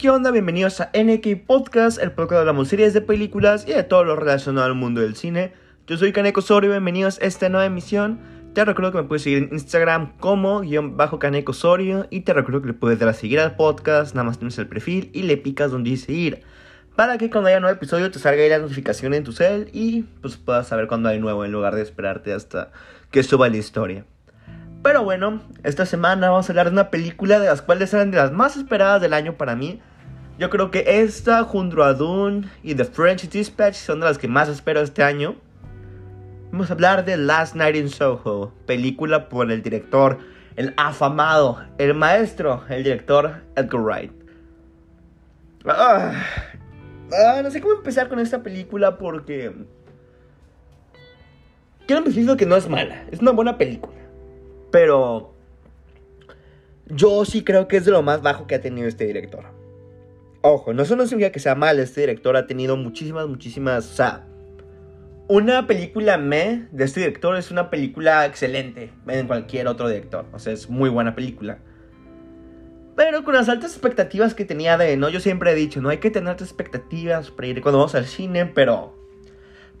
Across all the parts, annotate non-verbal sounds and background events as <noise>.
¿qué onda? Bienvenidos a NK Podcast, el podcast de hablamos series de películas y de todo lo relacionado al mundo del cine. Yo soy Kaneko Osorio, bienvenidos a esta nueva emisión. Te recuerdo que me puedes seguir en Instagram como guion bajo Kaneko Osorio y te recuerdo que le puedes dar a seguir al podcast, nada más tienes el perfil y le picas donde dice ir. Para que cuando haya nuevo episodio te salga ahí la notificación en tu cel y pues puedas saber cuando hay nuevo en lugar de esperarte hasta que suba la historia. Pero bueno, esta semana vamos a hablar de una película de las cuales eran de las más esperadas del año para mí. Yo creo que esta, junto a Dune y The French Dispatch, son de las que más espero este año. Vamos a hablar de Last Night in Soho, película por el director, el afamado, el maestro, el director Edgar Wright. Ah, ah, no sé cómo empezar con esta película porque... Quiero decir que no es mala, es una buena película. Pero yo sí creo que es de lo más bajo que ha tenido este director. Ojo, no eso no significa que sea mal, este director ha tenido muchísimas, muchísimas... O sea, una película me de este director es una película excelente en cualquier otro director. O sea, es muy buena película. Pero con las altas expectativas que tenía de, ¿no? Yo siempre he dicho, no hay que tener altas expectativas para ir cuando vamos al cine, pero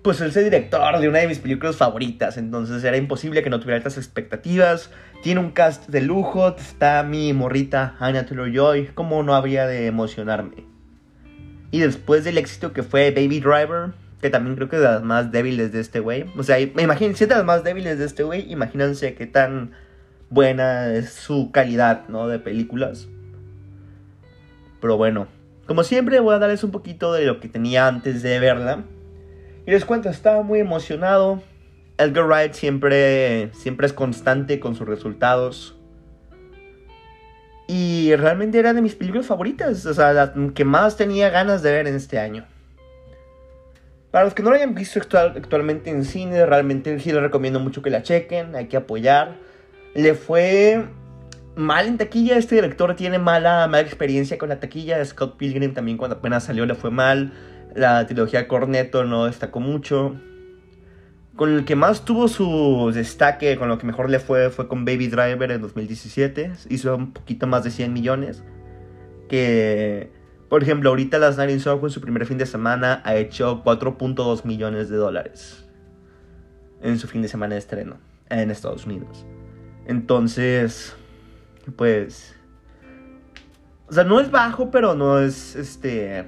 pues es el director de una de mis películas favoritas, entonces era imposible que no tuviera altas expectativas. Tiene un cast de lujo, está mi morrita Anya Taylor-Joy, ¿cómo no habría de emocionarme? Y después del éxito que fue Baby Driver, que también creo que es de las más débiles de este güey. O sea, imagino, si es de las más débiles de este güey, imagínense qué tan buena es su calidad, ¿no? De películas. Pero bueno, como siempre voy a darles un poquito de lo que tenía antes de verla. Y les cuento, estaba muy emocionado. Edgar Wright siempre, siempre es constante con sus resultados. Y realmente era de mis películas favoritas. O sea, la que más tenía ganas de ver en este año. Para los que no lo hayan visto actualmente en cine, realmente sí les recomiendo mucho que la chequen. Hay que apoyar. Le fue mal en taquilla. Este director tiene mala, mala experiencia con la taquilla. Scott Pilgrim también cuando apenas salió le fue mal. La trilogía Cornetto no destacó mucho. Con el que más tuvo su destaque, con lo que mejor le fue, fue con Baby Driver en 2017. Hizo un poquito más de 100 millones. Que, por ejemplo, ahorita Las in Soho en su primer fin de semana ha hecho 4.2 millones de dólares. En su fin de semana de estreno en Estados Unidos. Entonces, pues... O sea, no es bajo, pero no es este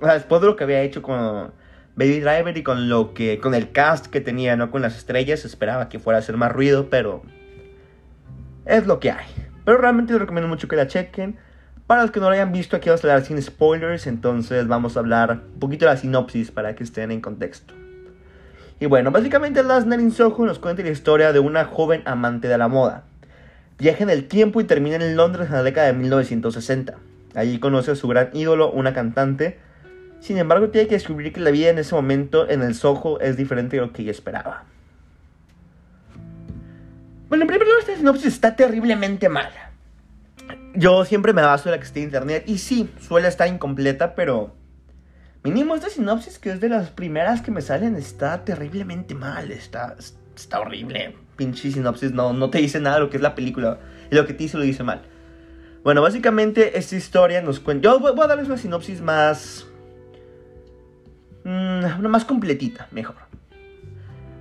después de lo que había hecho con Baby Driver y con lo que con el cast que tenía, no con las estrellas, esperaba que fuera a hacer más ruido, pero es lo que hay. Pero realmente les recomiendo mucho que la chequen. Para los que no lo hayan visto, aquí vamos a hablar sin spoilers, entonces vamos a hablar un poquito de la sinopsis para que estén en contexto. Y bueno, básicamente Last Night in Soho nos cuenta la historia de una joven amante de la moda. Viaja en el tiempo y termina en Londres en la década de 1960. Allí conoce a su gran ídolo, una cantante, sin embargo, tiene que descubrir que la vida en ese momento en el Soho es diferente de lo que ella esperaba. Bueno, en primer lugar, esta sinopsis está terriblemente mala. Yo siempre me baso en la que está en internet y sí, suele estar incompleta, pero mínimo esta sinopsis que es de las primeras que me salen está terriblemente mal, está, está horrible. Pinche sinopsis no, no te dice nada de lo que es la película y lo que te dice lo dice mal. Bueno, básicamente esta historia nos cuenta... Yo voy a darles una sinopsis más Mm, una más completita, mejor.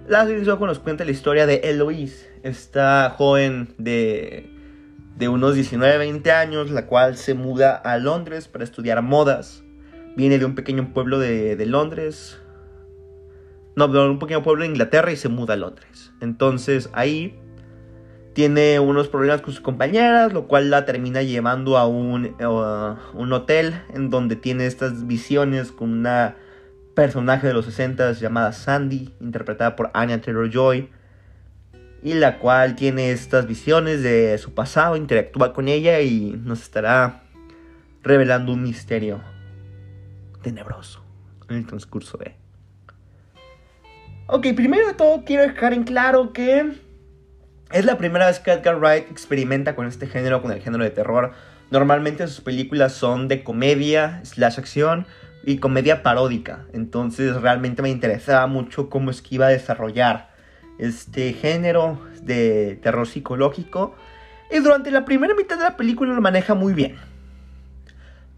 La nos cuenta la historia de Eloise, esta joven de, de unos 19-20 años, la cual se muda a Londres para estudiar modas. Viene de un pequeño pueblo de, de Londres. No, de un pequeño pueblo de Inglaterra y se muda a Londres. Entonces ahí tiene unos problemas con sus compañeras, lo cual la termina llevando a un, un hotel en donde tiene estas visiones con una personaje de los 60 llamada Sandy, interpretada por Anya Taylor Joy, y la cual tiene estas visiones de su pasado, interactúa con ella y nos estará revelando un misterio tenebroso en el transcurso de. Ok, primero de todo quiero dejar en claro que es la primera vez que Edgar Wright experimenta con este género, con el género de terror. Normalmente sus películas son de comedia, slash acción, y comedia paródica. Entonces realmente me interesaba mucho cómo es que iba a desarrollar este género de terror psicológico. Y durante la primera mitad de la película lo maneja muy bien.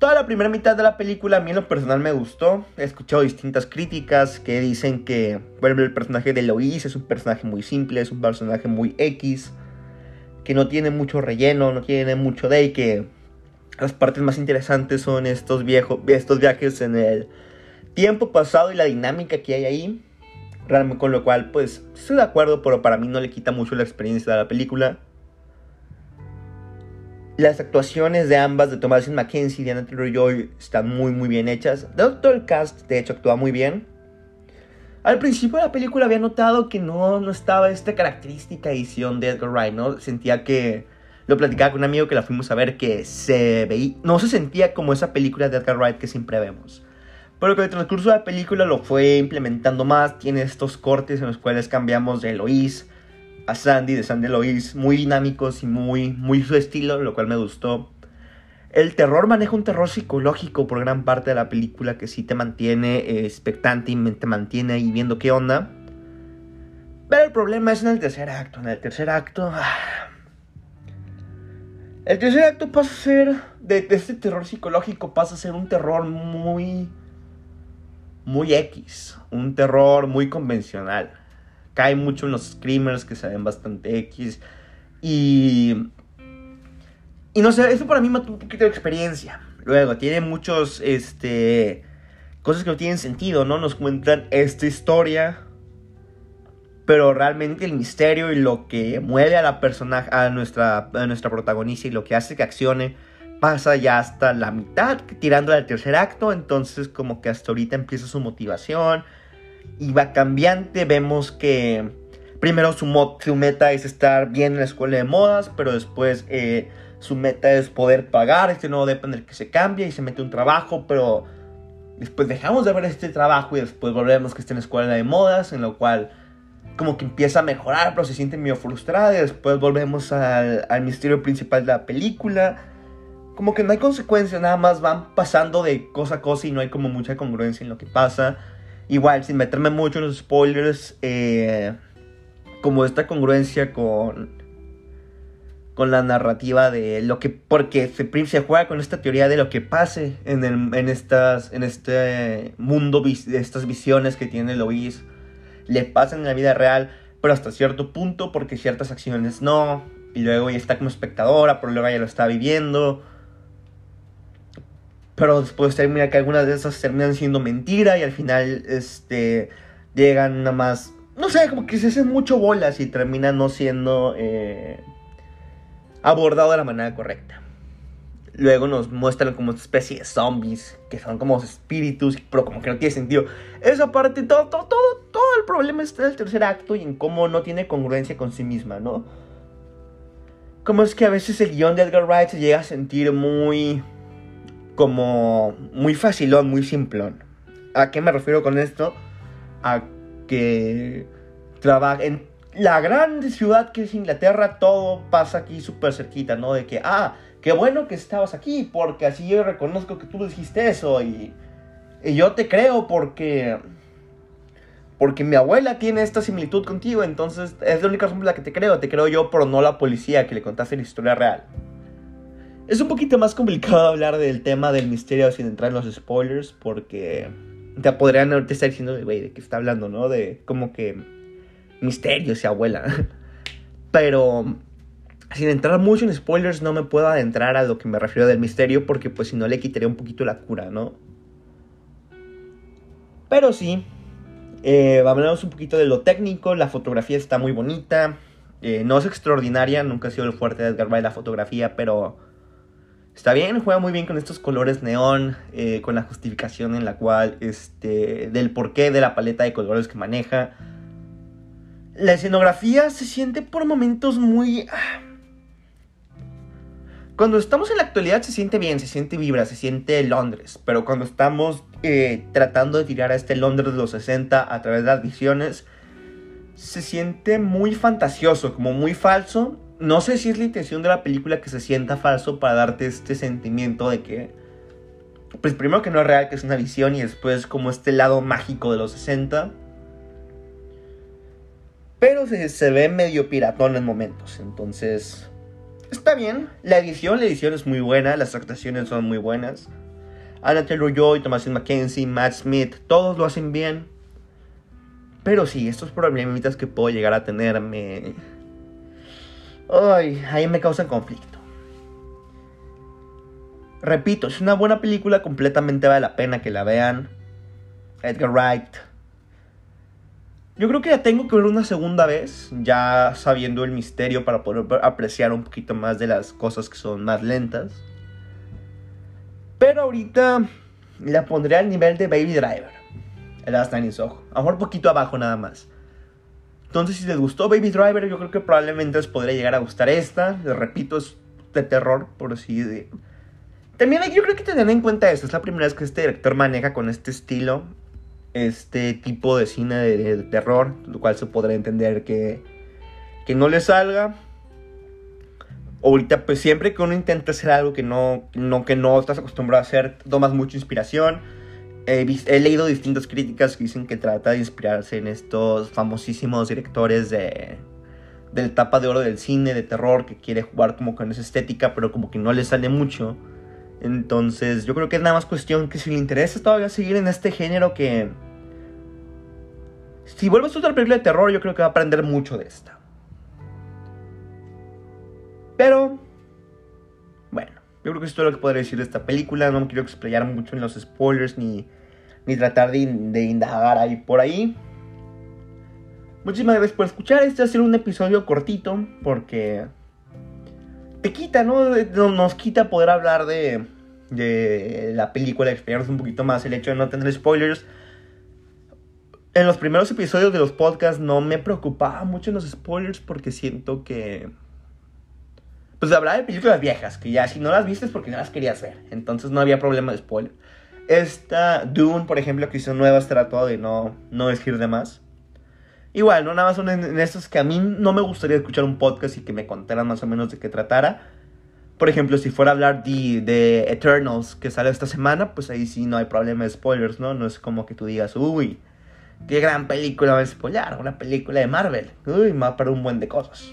Toda la primera mitad de la película a mí en lo personal me gustó. He escuchado distintas críticas que dicen que bueno, el personaje de Lois es un personaje muy simple, es un personaje muy X, que no tiene mucho relleno, no tiene mucho de y que las partes más interesantes son estos, viejos, estos viajes en el tiempo pasado y la dinámica que hay ahí. Realmente, con lo cual, pues, estoy de acuerdo, pero para mí no le quita mucho la experiencia de la película. Las actuaciones de ambas, de Thomasin McKenzie y Diana Taylor-Joy, están muy, muy bien hechas. Todo el cast, de hecho, actúa muy bien. Al principio de la película había notado que no, no estaba esta característica edición de Edgar Wright, ¿no? Sentía que... Lo platicaba con un amigo que la fuimos a ver que se veía... No se sentía como esa película de Edgar Wright que siempre vemos. Pero con el transcurso de la película lo fue implementando más. Tiene estos cortes en los cuales cambiamos de Eloís a Sandy, de Sandy a Eloís, muy dinámicos y muy, muy su estilo, lo cual me gustó. El terror maneja un terror psicológico por gran parte de la película que sí te mantiene eh, expectante y te mantiene ahí viendo qué onda. Pero el problema es en el tercer acto. En el tercer acto... Ah, el tercer acto pasa a ser... De, este terror psicológico pasa a ser un terror muy muy X, un terror muy convencional. Cae mucho en los screamers que se ven bastante X. Y. Y no sé, eso para mí mató un poquito de experiencia. Luego, tiene muchos. Este. Cosas que no tienen sentido, ¿no? Nos cuentan esta historia. Pero realmente el misterio y lo que mueve a la persona, a nuestra, a nuestra protagonista y lo que hace que accione pasa ya hasta la mitad, tirando al tercer acto, entonces como que hasta ahorita empieza su motivación y va cambiante, vemos que primero su, su meta es estar bien en la escuela de modas, pero después eh, su meta es poder pagar. Este nuevo depende que se cambia y se mete un trabajo, pero después dejamos de ver este trabajo y después volvemos que está en la escuela de modas, en lo cual como que empieza a mejorar, pero se siente medio frustrada y después volvemos al, misterio principal de la película como que no hay consecuencias, nada más van pasando de cosa a cosa y no hay como mucha congruencia en lo que pasa. Igual, sin meterme mucho en los spoilers, eh, como esta congruencia con, con la narrativa de lo que, porque se, se juega con esta teoría de lo que pase en, el, en, estas, en este mundo, estas visiones que tiene Lois, le pasan en la vida real, pero hasta cierto punto, porque ciertas acciones no, y luego ella está como espectadora, pero luego ella lo está viviendo. Pero después termina que algunas de esas terminan siendo mentira y al final este llegan nada más no sé como que se hacen mucho bolas y terminan no siendo eh, abordado de la manera correcta luego nos muestran como esta especie de zombies que son como espíritus pero como que no tiene sentido esa parte todo todo todo, todo el problema está en el tercer acto y en cómo no tiene congruencia con sí misma no como es que a veces el guion de Edgar Wright se llega a sentir muy como muy facilón, muy simplón. ¿A qué me refiero con esto? A que trabaja en la gran ciudad que es Inglaterra, todo pasa aquí súper cerquita, ¿no? De que, ah, qué bueno que estabas aquí, porque así yo reconozco que tú dijiste eso y, y yo te creo porque... Porque mi abuela tiene esta similitud contigo, entonces es la única razón por la que te creo. Te creo yo, pero no la policía que le contaste la historia real. Es un poquito más complicado hablar del tema del misterio sin entrar en los spoilers porque te podrían estar diciendo, güey, de qué está hablando, ¿no? De como que misterios y abuela. <laughs> Pero sin entrar mucho en spoilers no me puedo adentrar a lo que me refiero del misterio porque pues si no le quitaría un poquito la cura, ¿no? Pero sí, eh, un poquito de lo técnico, la fotografía está muy bonita, eh, no es extraordinaria, nunca ha sido el fuerte de Edgar Wright la fotografía, pero Está bien, juega muy bien con estos colores neón, eh, con la justificación en la cual, este, del porqué de la paleta de colores que maneja. La escenografía se siente por momentos muy... Ah, cuando estamos en la actualidad se siente bien, se siente vibra, se siente Londres, pero cuando estamos eh, tratando de tirar a este Londres de los 60 a través de las visiones, se siente muy fantasioso, como muy falso no sé si es la intención de la película que se sienta falso para darte este sentimiento de que, pues primero que no es real, que es una visión y después como este lado mágico de los 60. Pero se, ve medio piratón en momentos, entonces está bien. La edición, la edición es muy buena, las actuaciones son muy buenas. Anna Taylor-Joy, Thomasin McKenzie, Matt Smith, todos lo hacen bien. Pero sí, estos problemitas que puedo llegar a tener me... Ay, ahí me causan conflicto. Repito, es una buena película, completamente vale la pena que la vean. Edgar Wright. Yo creo que la tengo que ver una segunda vez, ya sabiendo el misterio para poder apreciar un poquito más de las cosas que son más lentas. Pero ahorita la pondré al nivel de Baby Driver. El Last Night in Soho. A lo mejor poquito abajo nada más. Entonces, si les gustó Baby Driver, yo creo que probablemente les podría llegar a gustar esta. Les repito, es de terror, por así de también yo creo que tener en cuenta eso. Es la primera vez que este director maneja con este estilo, este tipo de cine de, terror, lo cual se podrá entender que, que no le salga. Ahorita, pues siempre que uno intenta hacer algo que no, no, que no estás acostumbrado a hacer, tomas mucha inspiración. He, he, leído distintas críticas que dicen que trata de inspirarse en estos famosísimos directores de, de la etapa de oro del cine, de terror, que quiere jugar como con esa estética, pero como que no le sale mucho. Entonces, yo creo que es nada más cuestión que si le interesa todavía seguir en este género que... Si vuelves a otra película de terror, yo creo que va a aprender mucho de esta. Pero... Bueno, yo creo que es lo que podría decir de esta película. No me quiero explayar mucho en los spoilers ni, ni tratar de, indagar ahí por ahí. Muchísimas gracias por escuchar. Este va a ser un episodio cortito porque te quita, ¿no? Nos quita poder hablar de, de la película, explicarnos un poquito más el hecho de no tener spoilers. En los primeros episodios de los podcasts no me preocupaba mucho en los spoilers porque siento que... Pues hablaba de películas viejas, que ya si no las viste es porque no las querías ver. Entonces no había problema de spoiler. Esta Dune, por ejemplo, que hizo nuevas, trató de no, no decir de más. Igual, ¿no? Nada más son en, estos que a mí no me gustaría escuchar un podcast y que me contaran más o menos de qué tratara. Por ejemplo, si fuera a hablar de, Eternals que sale esta semana, pues ahí sí no hay problema de spoilers, ¿no? No es como que tú digas, uy, qué gran película va a spoiler, una película de Marvel. Uy, va para un buen de cosas.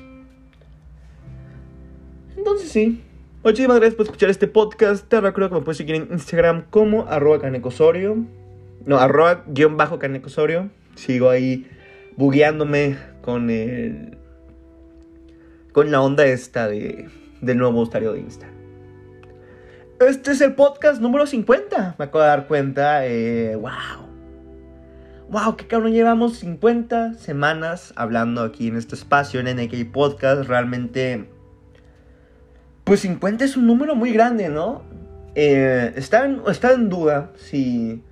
Entonces sí. Muchísimas gracias por escuchar este podcast. Te recuerdo que me puedes seguir en Instagram como arroba canecosorio. No, arroba guion bajo canecosorio. Sigo ahí bugueándome con el. con la onda esta de, del nuevo usuario de Insta. Este es el podcast número 50. Me acabo de dar cuenta. Eh, ¡Wow! ¡Wow! ¡Qué cabrón! Llevamos 50 semanas hablando aquí en este espacio, en NK Podcast. Realmente. Pues 50 es un número muy grande, ¿no? Eh, está, está en duda si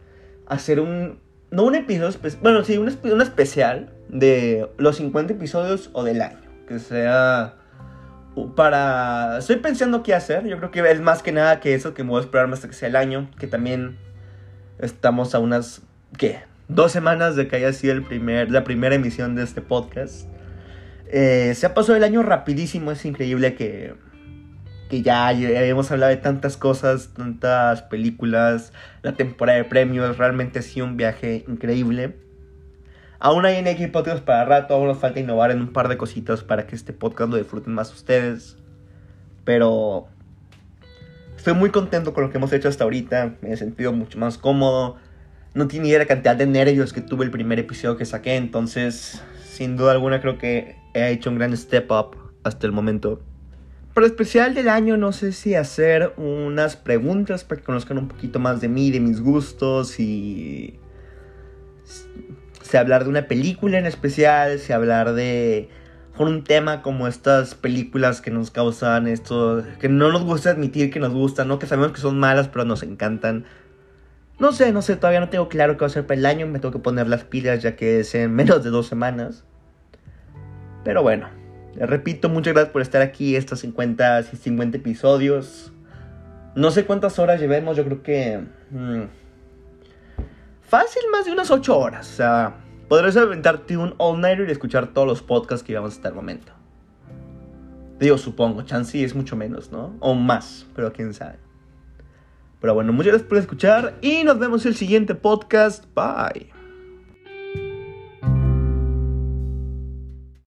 hacer un. No un episodio. Bueno, sí, un, un especial de los 50 episodios o del año. Que sea para... Estoy pensando qué hacer. Yo creo que es más que nada que eso que me voy a esperar hasta que sea el año. Que también estamos a unas... ¿Qué? Dos semanas de que haya sido el primer, la primera emisión de este podcast. Eh, se ha pasado el año rapidísimo. Es increíble que... Que ya habíamos hablado de tantas cosas, tantas películas, la temporada de premios, realmente ha sido un viaje increíble. Aún hay en X podcast para rato, aún nos falta innovar en un par de cositas para que este podcast lo disfruten más ustedes. Pero estoy muy contento con lo que hemos hecho hasta ahorita, me he sentido mucho más cómodo. No tiene idea la cantidad de nervios que tuve el primer episodio que saqué, entonces sin duda alguna creo que he hecho un gran step up hasta el momento. Para el especial del año no sé si hacer unas preguntas para que conozcan un poquito más de mí, de mis gustos y si hablar de una película en especial, si hablar de con un tema como estas películas que nos causan esto, que no nos gusta admitir que nos gustan, ¿no? Que sabemos que son malas, pero nos encantan. No sé, no sé, todavía no tengo claro qué va a ser para el año, me tengo que poner las pilas ya que es en menos de dos semanas. Pero bueno, repito, muchas gracias por estar aquí, estos 50, 50 episodios. No sé cuántas horas llevemos, yo creo que... Mm, fácil más de unas 8 horas. O sea, podrías aventarte un all-nighter y escuchar todos los podcasts que llevamos hasta el momento. Digo, supongo, chance es mucho menos, ¿no? O más, pero quién sabe. Pero bueno, muchas gracias por escuchar y nos vemos en el siguiente podcast. Bye.